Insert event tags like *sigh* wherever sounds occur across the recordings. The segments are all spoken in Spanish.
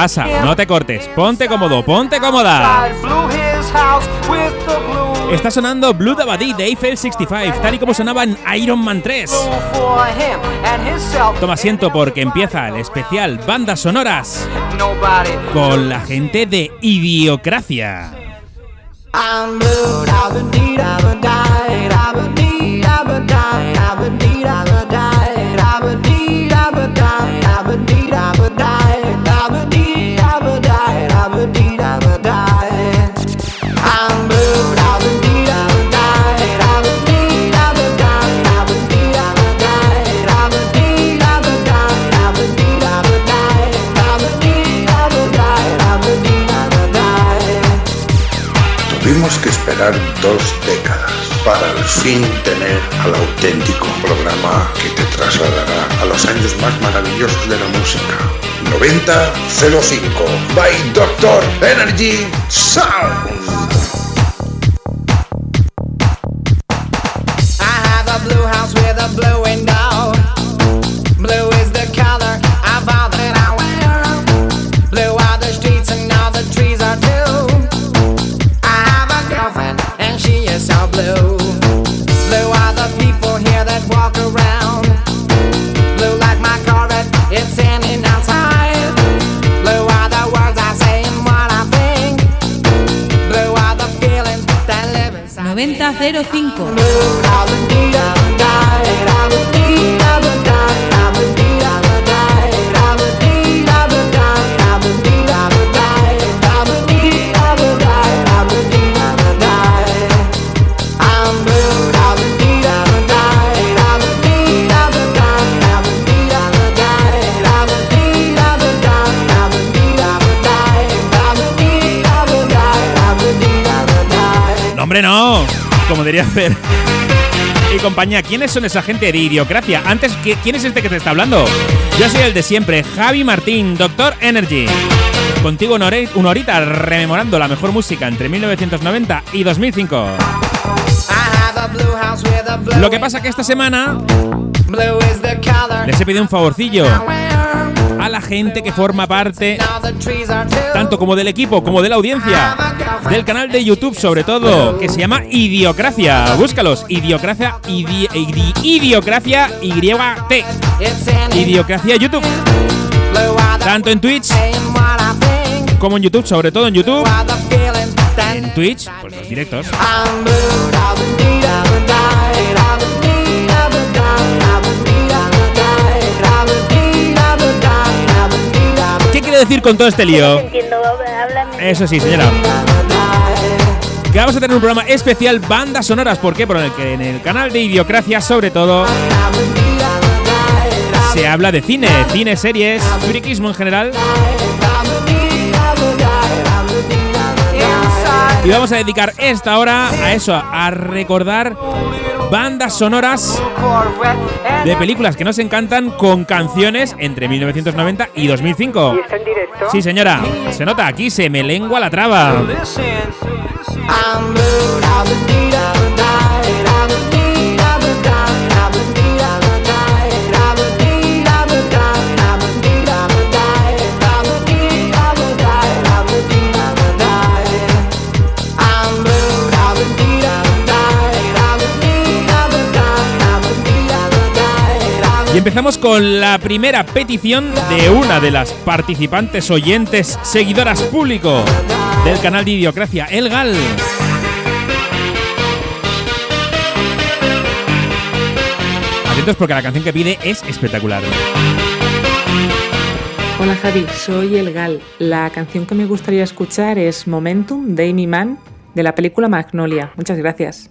pasa, no te cortes. Ponte cómodo, ponte cómoda. Está sonando Blue Dabadi de Eiffel 65, tal y como sonaba en Iron Man 3. for him and himself. Toma asiento porque empieza el especial Bandas Sonoras con la gente de Idiocracia. I'm blue, I've been deed, I've been died, I've been deed, I've been died, I've been deed, dos décadas para al fin tener al auténtico programa que te trasladará a los años más maravillosos de la música. 9005 by Doctor Energy Sound. I have a blue house with a blue window. 9005. No, hombre, no. Como diría Fer. Y compañía, ¿quiénes son esa gente de Idiocracia? Antes, ¿qui- ¿quién es este que te está hablando? Yo soy el de siempre, Javi Martín, Doctor Energy. Contigo una una horita rememorando la mejor música entre 1990 y 2005. Lo que pasa que esta semana les he pedido un favorcillo gente que forma parte tanto como del equipo como de la audiencia del canal de YouTube sobre todo que se llama Idiocracia. Búscalos, Idiocracia idi- idi- Idiocracia YT. Idiocracia YouTube, tanto en Twitch como en YouTube, sobre todo en YouTube. En Twitch, pues los directos. Decir con todo este lío? Entiendo, háblame. Eso sí, señora. Que vamos a tener un programa especial bandas sonoras. ¿Por qué? Porque en el canal de Idiocracia, sobre todo, se habla de cine, cine, series, friquismo en general. Y vamos a dedicar esta hora a eso, a recordar bandas sonoras de películas que nos encantan con canciones entre 1990 y 2005. ¿Está en directo? Sí, señora, se nota aquí, se me lengua la traba. Y empezamos con la primera petición de una de las participantes oyentes, seguidoras público del canal de Idiocracia, El Gal. Atentos porque la canción que pide es espectacular. Hola Javi, soy El Gal. La canción que me gustaría escuchar es Momentum de Amy Mann de la película Magnolia. Muchas gracias.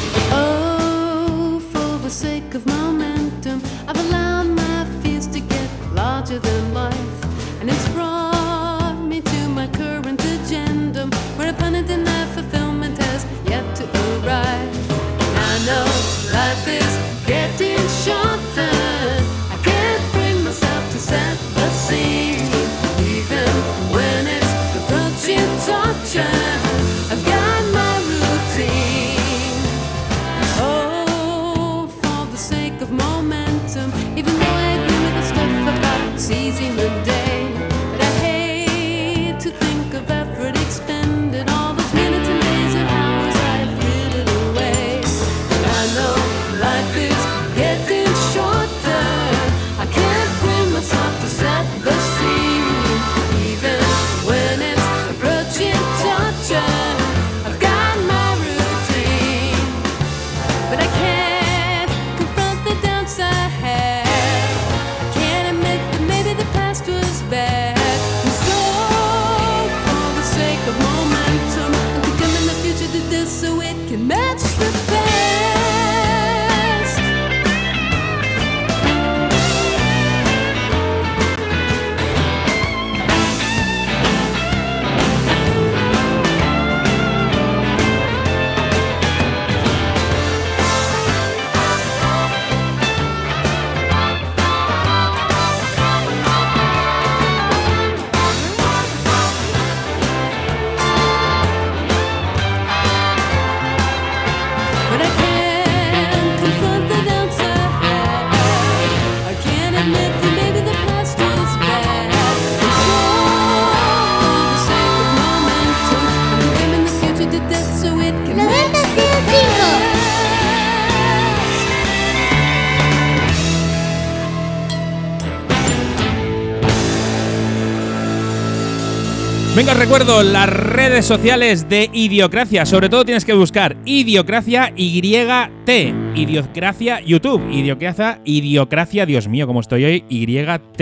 Recuerdo las redes sociales de Idiocracia. Sobre todo tienes que buscar Idiocracia YT. Idiocracia YouTube. Idiocracia, Idiocracia, Dios mío, cómo estoy hoy. YT.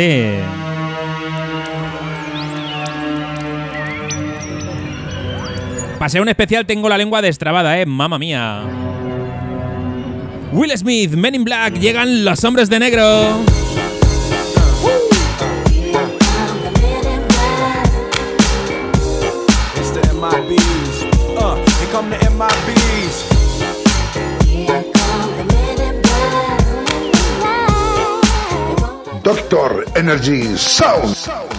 Paseo un especial, tengo la lengua destrabada, eh. Mamma mía. Will Smith, Men in Black, llegan los hombres de negro. Here come the MIBs. Doctor Energy Sound.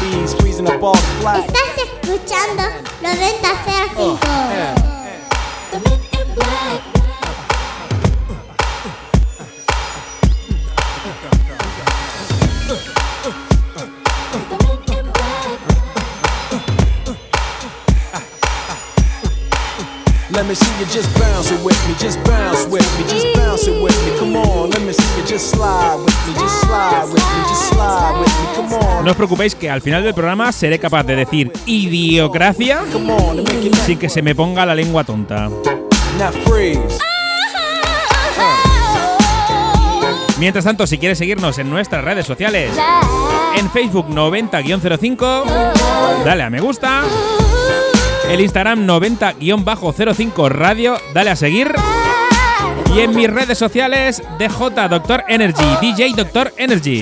freezing Estás escuchando 9005. Let me see you just bounce it with me, just bounce with me, just bounce it with me. Come on, let me see you just slide with me, just slide with me, just slide with me. Come on, No os preocupéis que al final del programa seré capaz de decir idiocracia sin que se me ponga la lengua tonta. Freeze. Mientras tanto, si quieres seguirnos en nuestras redes sociales, en Facebook 90-05, dale a me gusta. El Instagram 90-05 Radio, dale a seguir. Y en mis redes sociales, DJ Doctor Energy, DJ Doctor Energy.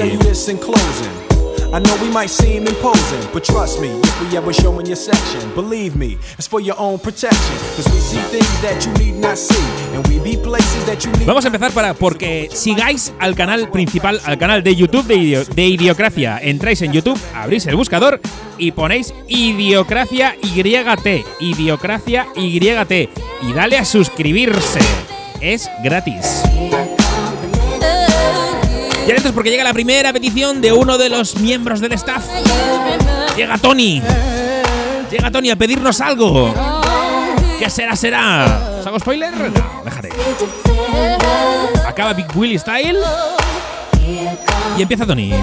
I know we might seem imposing, but trust me, if we ever show in your section, believe me, it's for your own protection. Cause we see things that you need not see, and we be places that you need Vamos a empezar para porque sigáis al canal principal, al canal de YouTube de, de Idiocracia. Entráis en YouTube, abrís el buscador y ponéis Idiocracia YT. Idiocracia YT. Y dale a suscribirse. Es gratis. Y atentos porque llega la primera petición de uno de los miembros del staff. Llega Tony. Llega Tony a pedirnos algo. ¿Qué será, será? ¿Os hago spoiler? No, déjate. Acaba Big Willy Style. Y empieza Tony.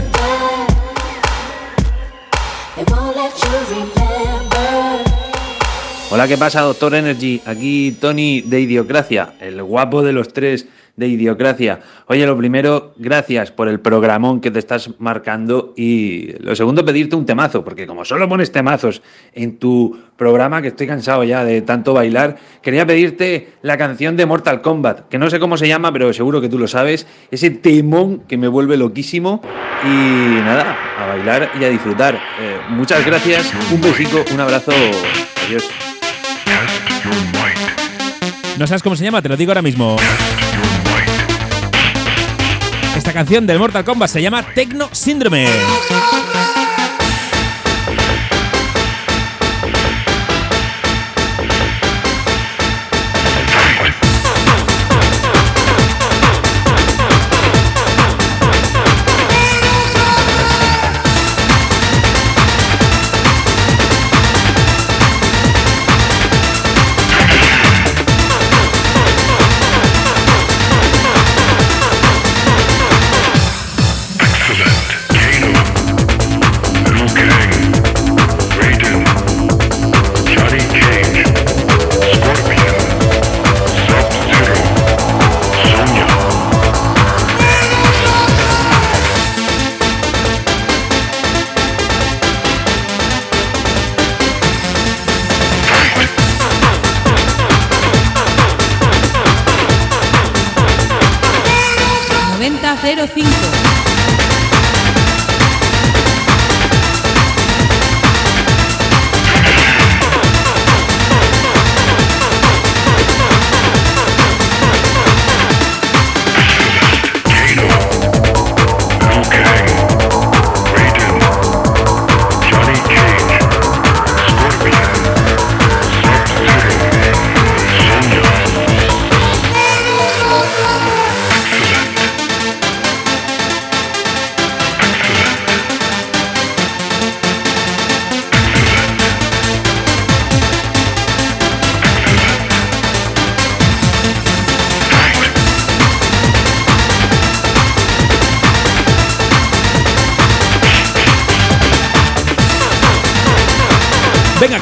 Hola, ¿qué pasa, Doctor Energy? Aquí Tony de Idiocracia, el guapo de los tres de Idiocracia. Oye, lo primero, gracias por el programón que te estás marcando y lo segundo, pedirte un temazo, porque como solo pones temazos en tu programa, que estoy cansado ya de tanto bailar, quería pedirte la canción de Mortal Kombat, que no sé cómo se llama, pero seguro que tú lo sabes, ese temón que me vuelve loquísimo y nada, a bailar y a disfrutar. Eh, muchas gracias, un besico, un abrazo, adiós. No sabes cómo se llama, te lo digo ahora mismo. Esta canción del Mortal Kombat se llama Tecno Síndrome.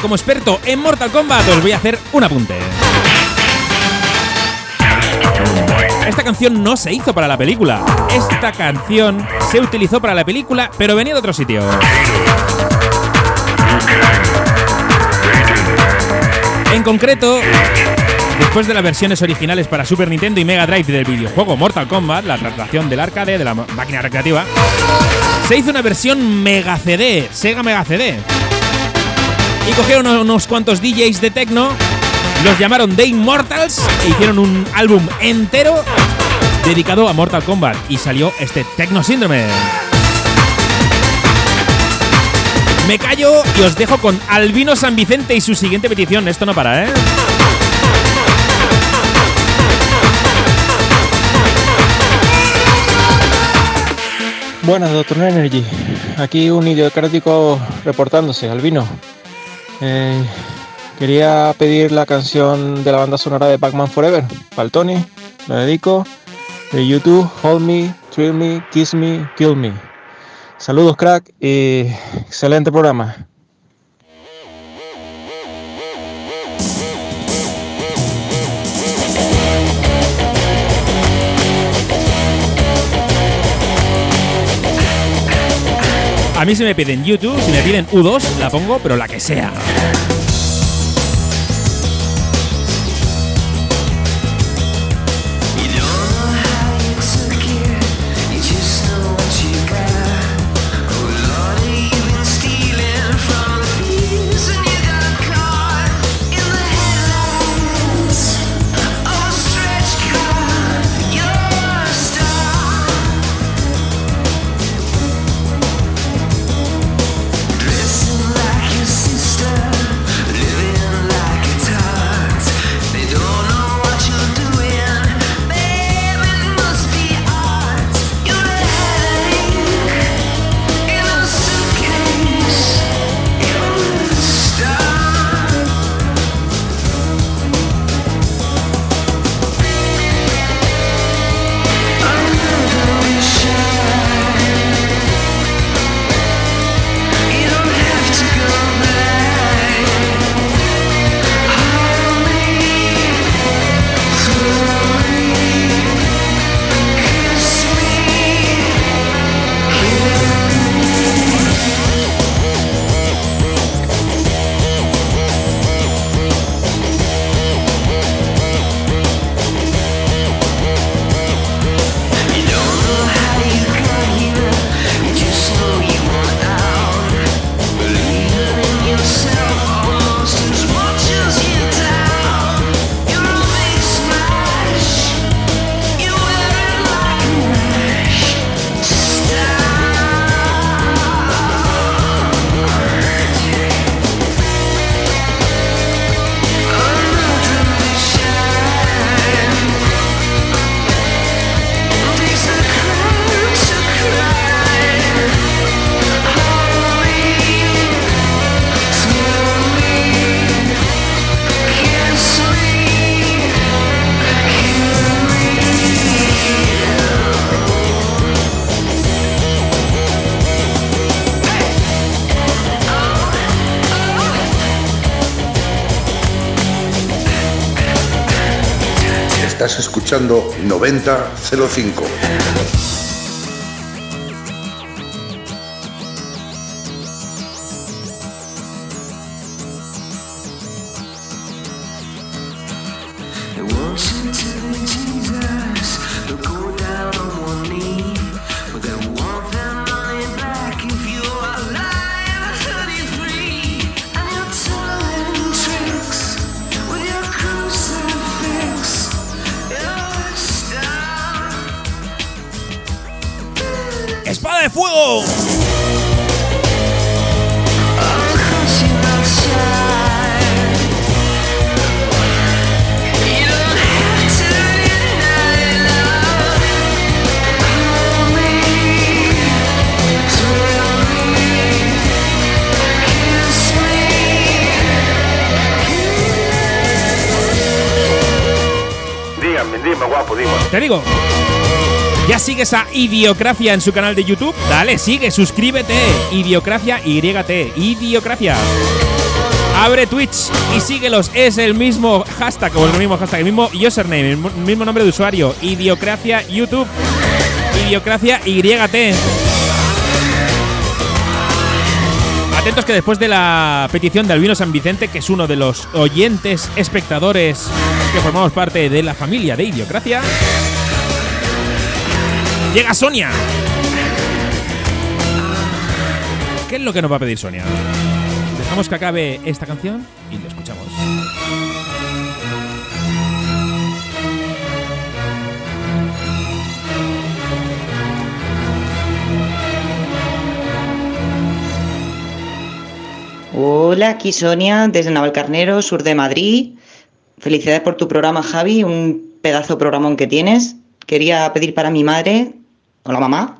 Como experto en Mortal Kombat, os voy a hacer un apunte. Esta canción no se hizo para la película. Esta canción se utilizó para la película, pero venía de otro sitio. En concreto, después de las versiones originales para Super Nintendo y Mega Drive del videojuego Mortal Kombat, la traslación del arcade de la máquina recreativa, se hizo una versión Mega CD, Sega Mega CD. Y cogieron unos, cuantos DJs de techno, los llamaron The Immortals e hicieron un álbum entero dedicado a Mortal Kombat y salió este Techno Síndrome. Me callo y os dejo con Albino San Vicente y su siguiente petición. Esto no para, ¿eh? Buenas, Doctor Energy. Aquí un idiocrático reportándose, Albino. Eh, quería pedir la canción de la banda sonora de Pac-Man Forever, para el Tony. La dedico. De YouTube, Hold Me, Thrill Me, Kiss Me, Kill Me. Saludos, crack, y excelente programa. A mí si me piden YouTube, si me piden U2, la pongo, pero la que sea. Escuchando 9005. Fuego! Dime, guapo, dime. Te digo. ¿Ya sigues a Idiocracia en su canal de YouTube? Dale, sigue, suscríbete. Idiocracia YT. Idiocracia. Abre Twitch y síguelos. Es el mismo hashtag, o el mismo hashtag, el mismo username, el mo- mismo nombre de usuario. Idiocracia YouTube. Idiocracia YT. Atentos que después de la petición de Albino San Vicente, que es uno de los oyentes, espectadores que formamos parte de la familia de Idiocracia, llega Sonia. ¿Qué es lo que nos va a pedir Sonia? Dejamos que acabe esta canción y lo escuchamos. Hola, aquí Sonia, desde Navalcarnero, sur de Madrid. Felicidades por tu programa, Javi, un pedazo programón que tienes. Quería pedir para mi madre, o la mamá,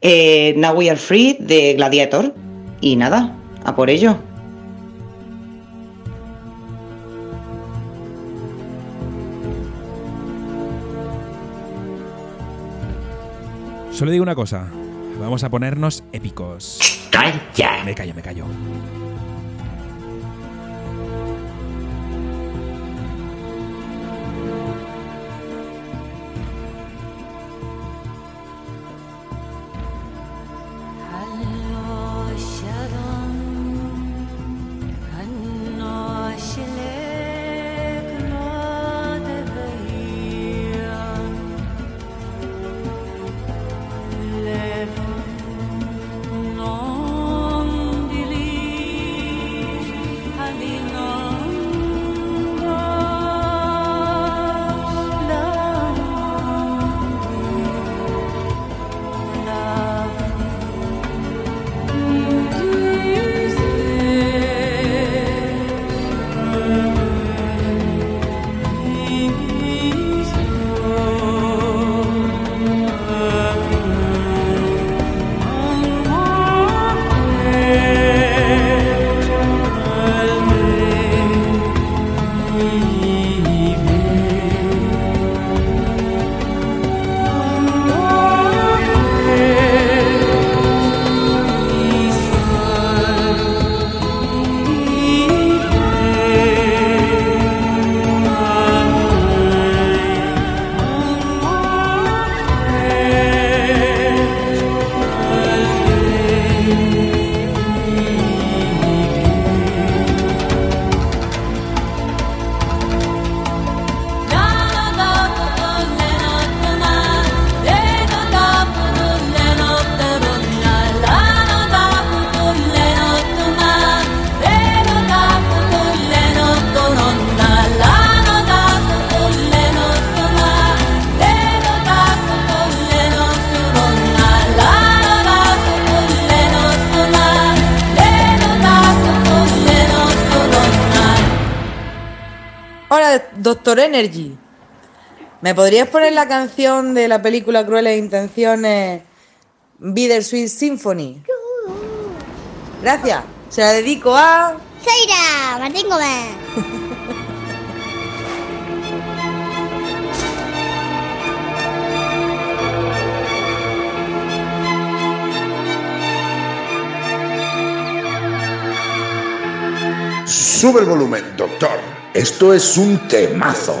eh, Now We Are Free de Gladiator. Y nada, a por ello. Solo digo una cosa. Vamos a ponernos épicos. Calla. Me callo, me callo. Doctor Energy. ¿Me podrías poner la canción de la película Crueles Intenciones Bittersweet Symphony? Gracias. Se la dedico a... Seira, Martín Gómez. Sube el volumen, doctor. Esto es un temazo.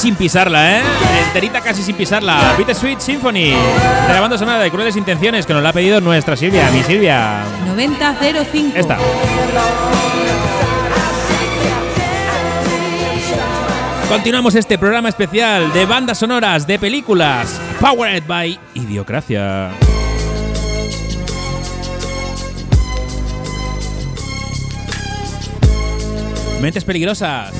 Sin pisarla, ¿eh? Enterita casi sin pisarla. Bittersweet Symphony. De la banda sonora de Crueles Intenciones, que nos la ha pedido nuestra Silvia, mi Silvia. 9005. Esta. Continuamos este programa especial de bandas sonoras de películas. Powered by Idiocracia. Mentes peligrosas.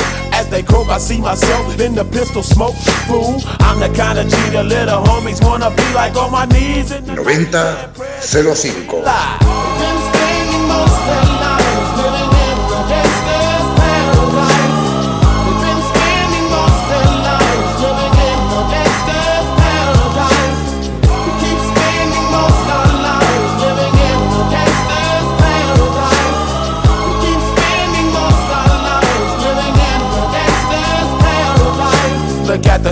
As they croak, I see myself in the pistol smoke. Fool, I'm the kind of G the little homies wanna be like on my knees. 90 05.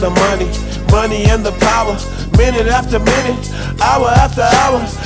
the money, money and the power. Minute after minute, hour after hour.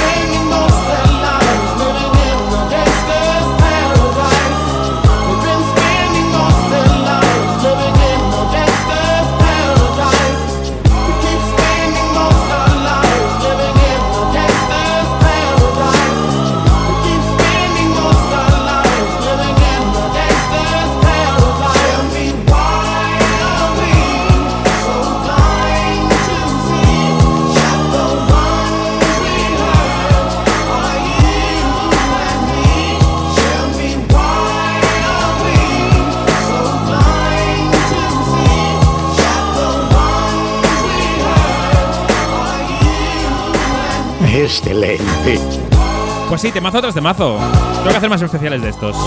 Excelente. Pues sí, temazo tras temazo. Tengo que hacer más especiales de estos.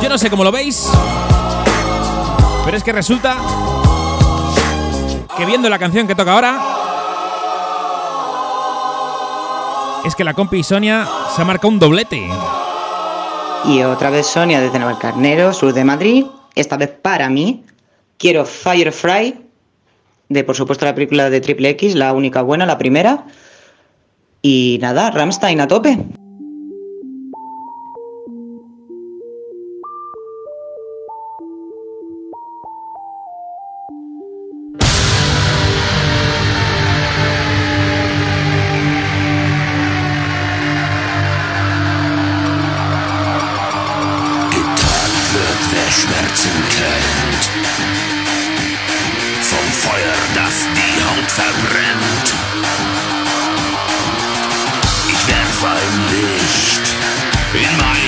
Yo no sé cómo lo veis, pero es que resulta que viendo la canción que toca ahora, es que la compi Sonia se ha marcado un doblete. Y otra vez Sonia desde Navalcarnero, sur de Madrid. Esta vez para mí. Quiero Firefly, de por supuesto la película de Triple X, la única buena, la primera. Y nada, Ramstein a tope. In mein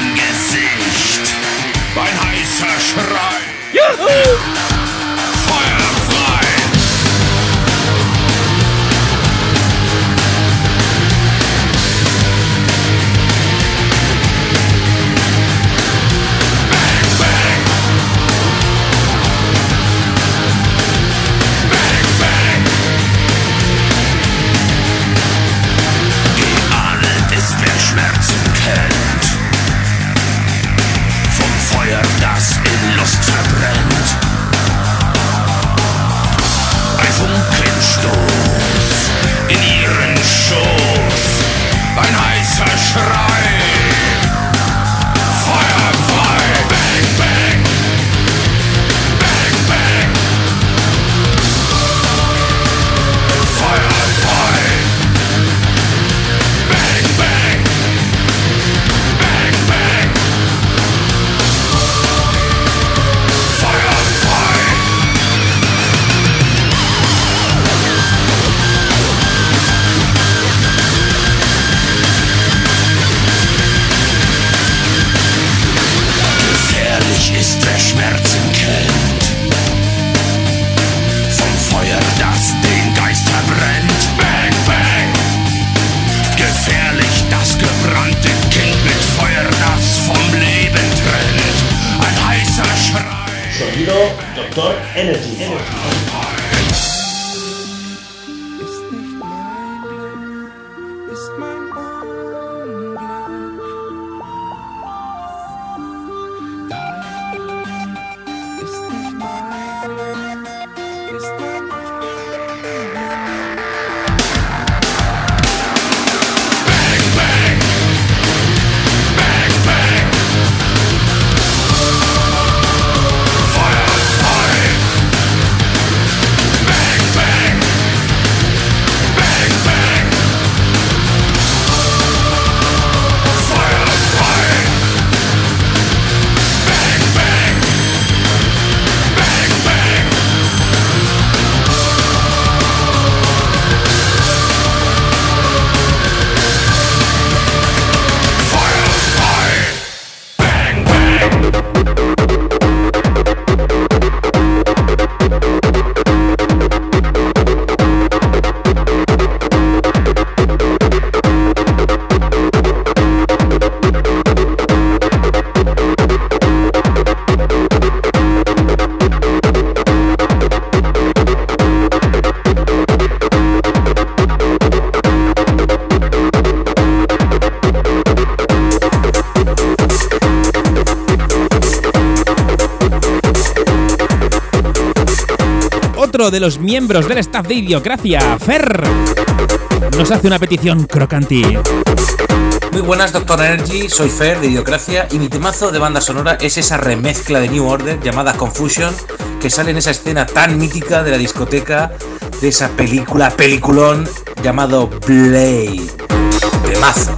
de los miembros del staff de Idiocracia, Fer, nos hace una petición crocanti. Muy buenas, Doctor Energy. Soy Fer de Idiocracia y mi temazo de banda sonora es esa remezcla de New Order llamada Confusion que sale en esa escena tan mítica de la discoteca de esa película, peliculón llamado Blade. Temazo.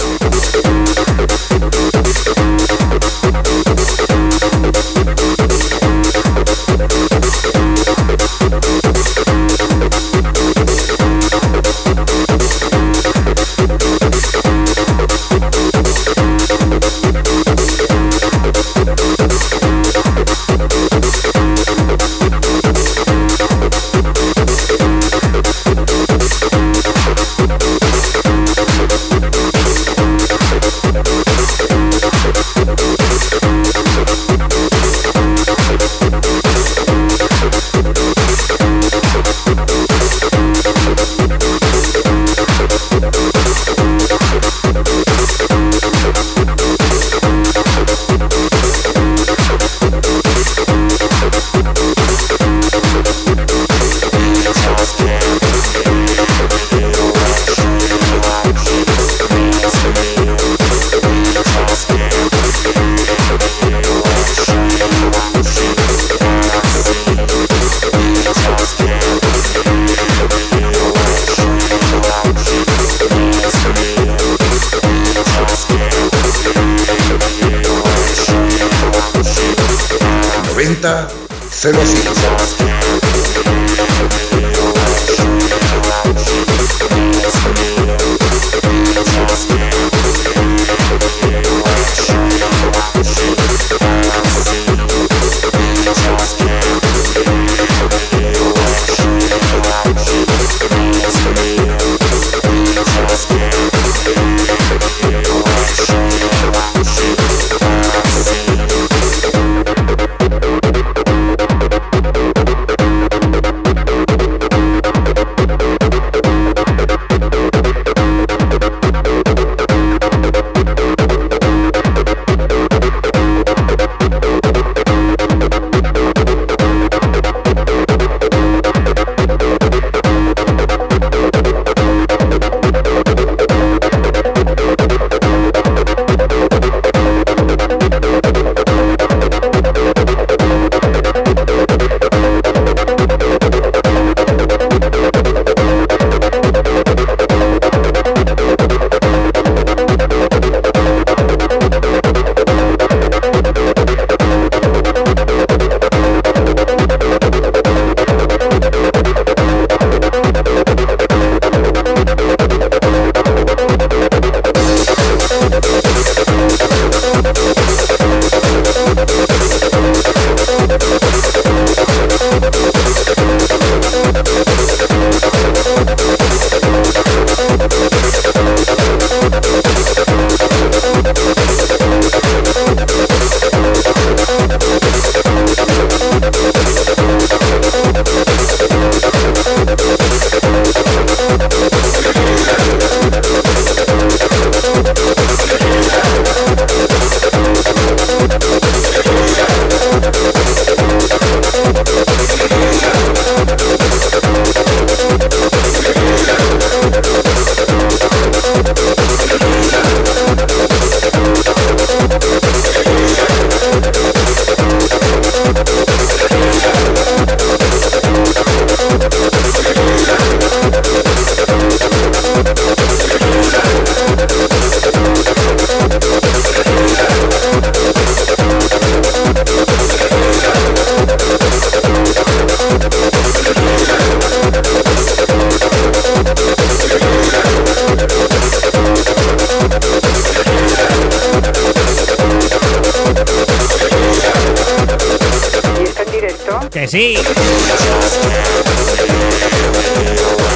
sí.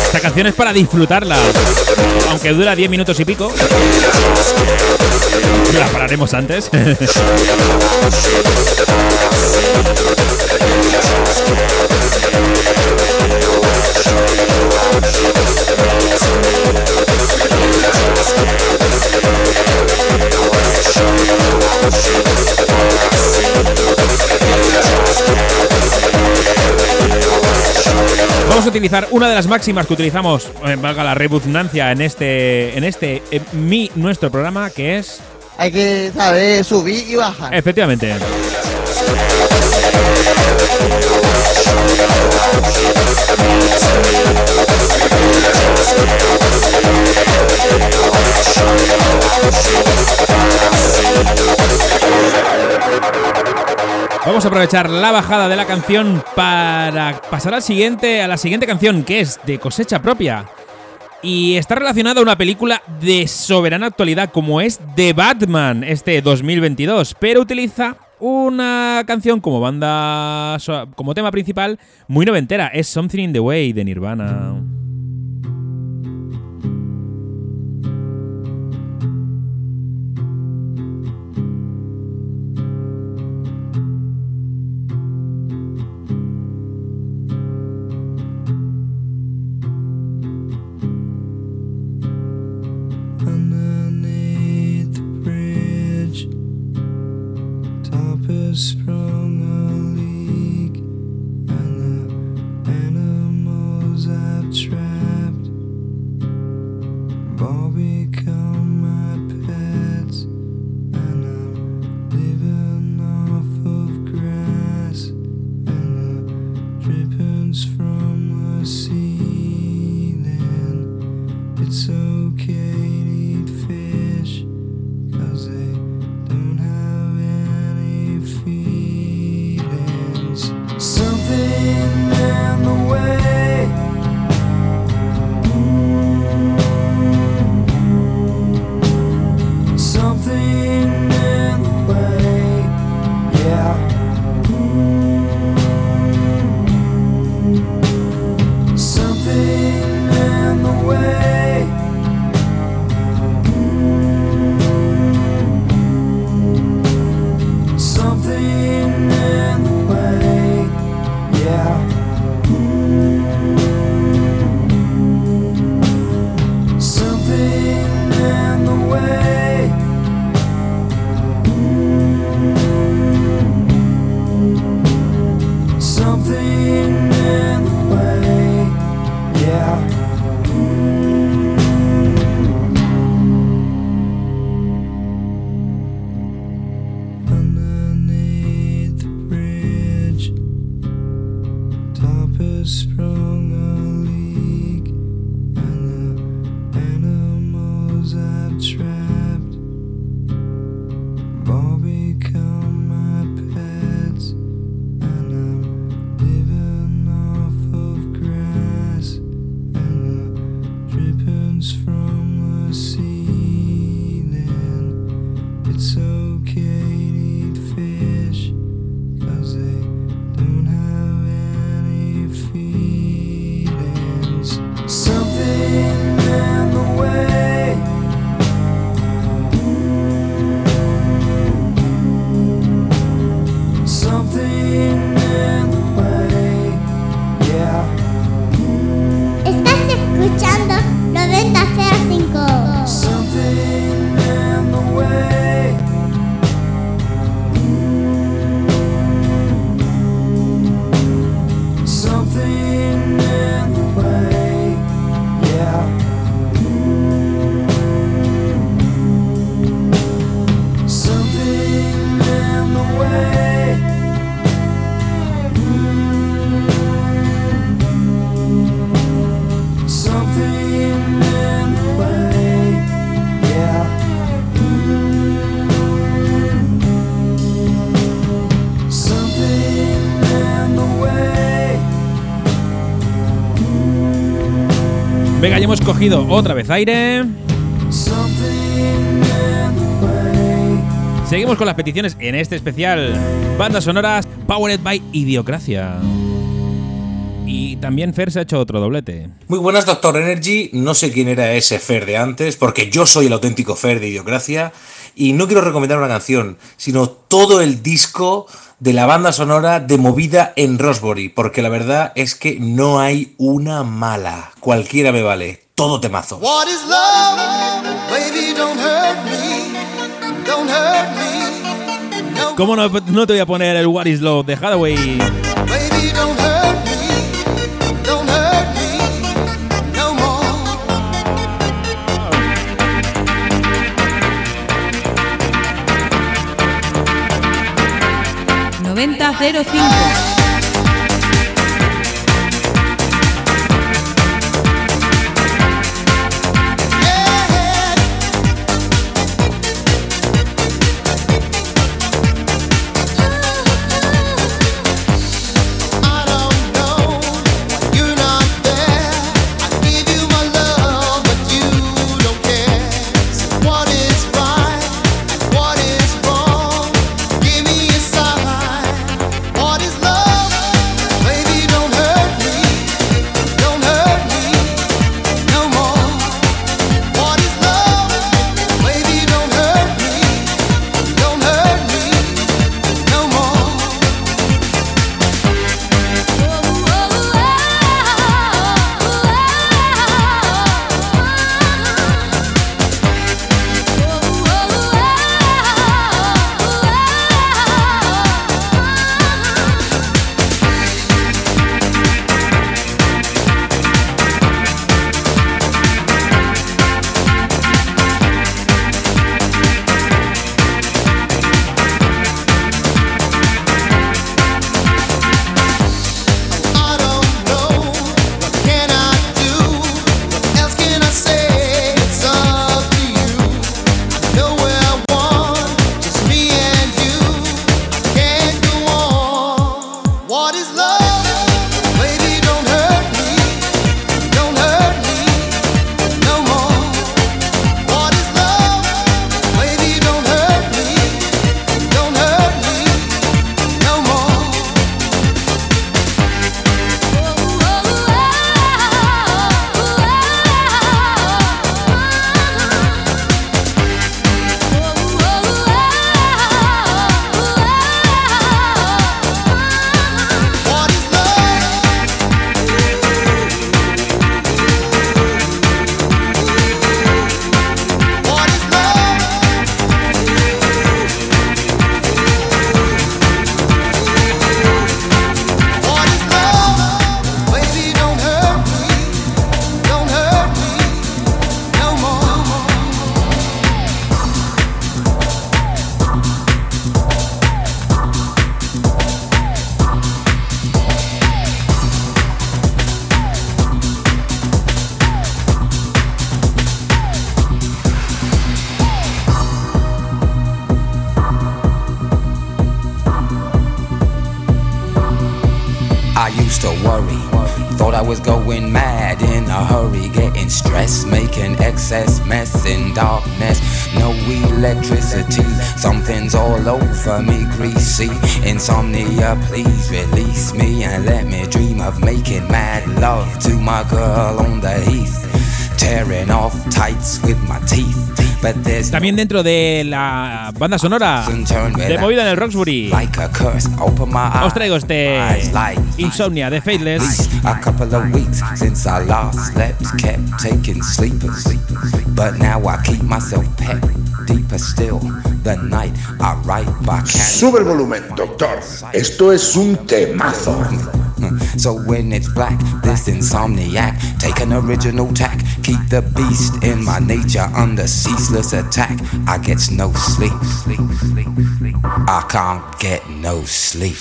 Esta canción es para disfrutarla. Aunque dura 10 minutos y pico. La pararemos antes. *laughs* Vamos a utilizar una de las máximas que utilizamos, eh, valga la redundancia, en este, en este, mi, nuestro programa, que es, Hay que saber subir y bajar. efectivamente, Vamos a aprovechar la bajada de la canción para pasar al siguiente, a la siguiente canción, que es de cosecha propia. Y está relacionada a una película de soberana actualidad como es The Batman, este 2022, pero utiliza una canción como banda, como tema principal muy noventera, es Something in the Way de Nirvana. promise. Hemos cogido otra vez aire. Seguimos con las peticiones en este especial bandas sonoras Powered by Idiocracia. Y también Fer se ha hecho otro doblete. Muy buenas, Doctor Energy. No sé quién era ese Fer de antes, porque yo soy el auténtico Fer de Idiocracia. Y no quiero recomendar una canción, sino todo el disco de la banda sonora de Movida en Rosbury, porque la verdad es que no hay una mala. Cualquiera me vale todo temazo. What is love? Baby, don't hurt me. Don't hurt me. No. ¿Cómo no, no, te voy a poner el What is Love de Hathaway? Baby, don't hurt me. Don't hurt me. No more. 9005 greasy. Insomnia, please release me and let me dream of making mad love to my girl on the heath, tearing off tights with my teeth. But there's También dentro de la banda sonora de movida en el Roxbury. Os traigo este Insomnia de Faithless. A couple of weeks since I last slept, kept taking sleepers. But now I keep myself pet deeper still. The night I write back. Sube el volumen, doctor. Esto es un temazo. Hmm. So when it's black, this insomniac, take an original tack, keep the beast in my nature under ceaseless attack. I get no sleep. I can't get no sleep.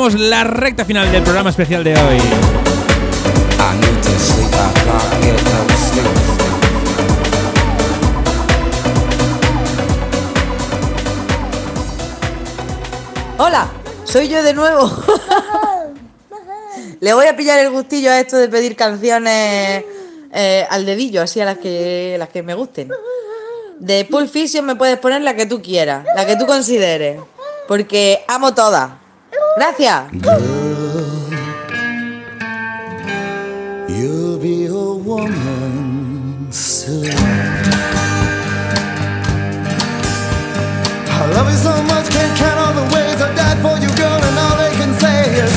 La recta final del programa especial de hoy. Hola, soy yo de nuevo. *laughs* Le voy a pillar el gustillo a esto de pedir canciones eh, al dedillo, así a las que, las que me gusten. De Pulp Fiction me puedes poner la que tú quieras, la que tú consideres, porque amo todas. Gracias. Girl, you'll be a woman soon. I love you so much, can't count all the ways I died for you, girl, and all they can say is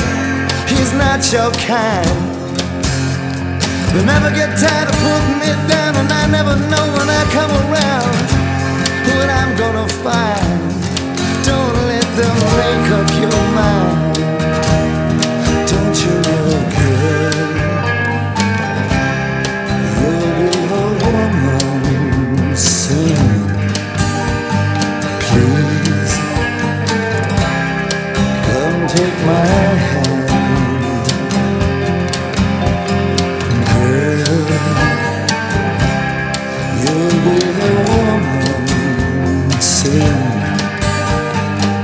he's not your kind. They never get tired of putting it down, and I never know when I come around what I'm gonna find make up your mind. Don't you look good? You'll woman. Please come take my.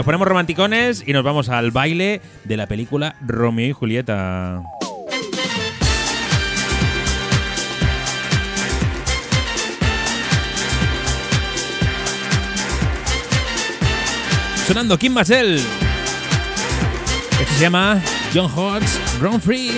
Nos ponemos romanticones y nos vamos al baile de la película Romeo y Julieta. Sonando Kim Marcel. Esto se llama John Hodge, Run Free.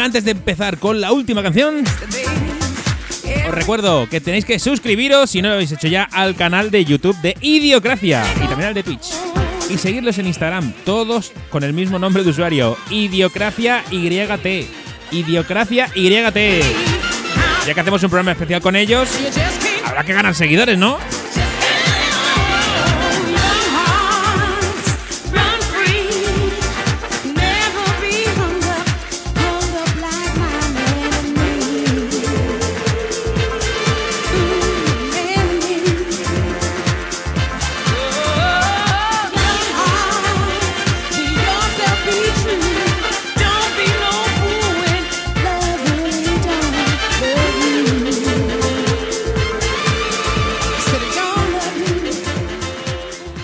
Antes de empezar con la última canción, os recuerdo que tenéis que suscribiros, si no lo habéis hecho ya, al canal de YouTube de Idiocracia y también al de Twitch. Y seguirlos en Instagram, todos con el mismo nombre de usuario, Idiocracia YT. Idiocracia YT. Ya que hacemos un programa especial con ellos, habrá que ganar seguidores, ¿no?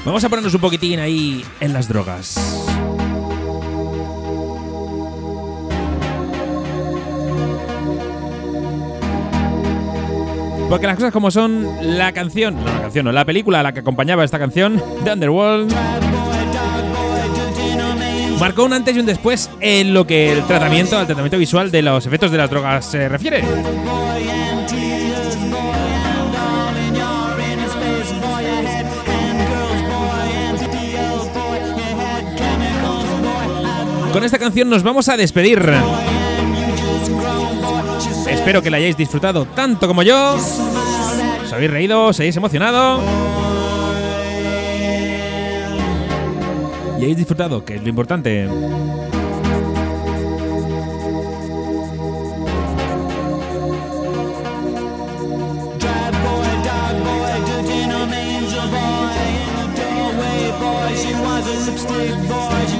Vamos a ponernos un poquitín ahí en las drogas. Porque las cosas como son, la canción, no la canción, no, la película a la que acompañaba esta canción, The Underworld, marcó un antes y un después en lo que el tratamiento, al tratamiento visual de los efectos de las drogas se refiere. Con esta canción nos vamos a despedir. Espero que la hayáis disfrutado tanto como yo. Os habéis reído, os hayáis emocionado. Y hayáis disfrutado, que es lo importante. Was a lipstick boy,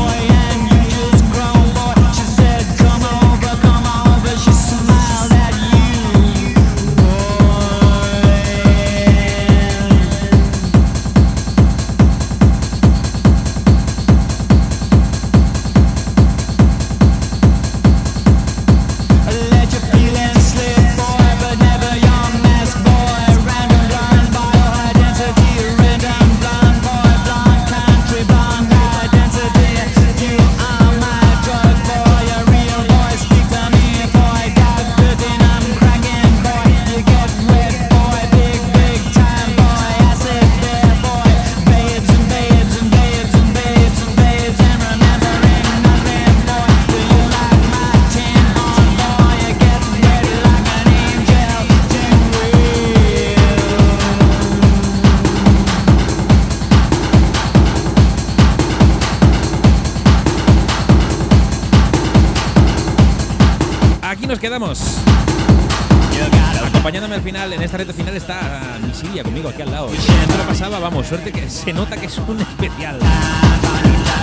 Final está mi Silvia conmigo aquí al lado. No pasaba, vamos, suerte que se nota que es un especial.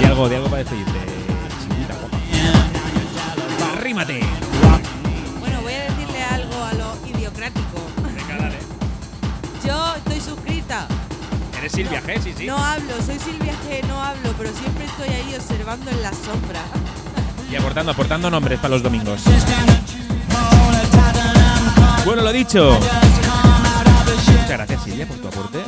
Y algo, de algo para despedirte. Silvita, guapa. Arrímate. Bueno, voy a decirle algo a lo idiocrático. Venga, dale. Yo estoy suscrita. Eres Silvia G, sí, sí. No hablo, soy Silvia G, no hablo, pero siempre estoy ahí observando en la sombra. Y aportando, aportando nombres para los domingos. Bueno, lo dicho. Muchas gracias, Silvia, por tu aporte.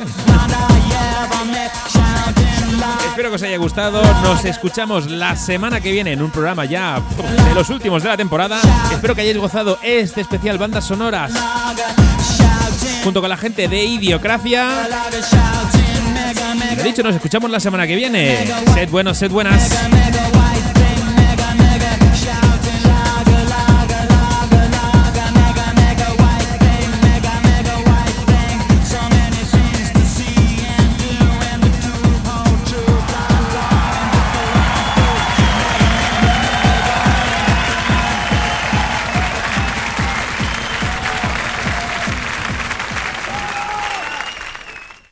Espero que os haya gustado. Nos escuchamos la semana que viene en un programa ya de los últimos de la temporada. Espero que hayáis gozado este especial bandas sonoras junto con la gente de Idiocracia. Lo dicho, nos escuchamos la semana que viene. Sed buenos, sed buenas.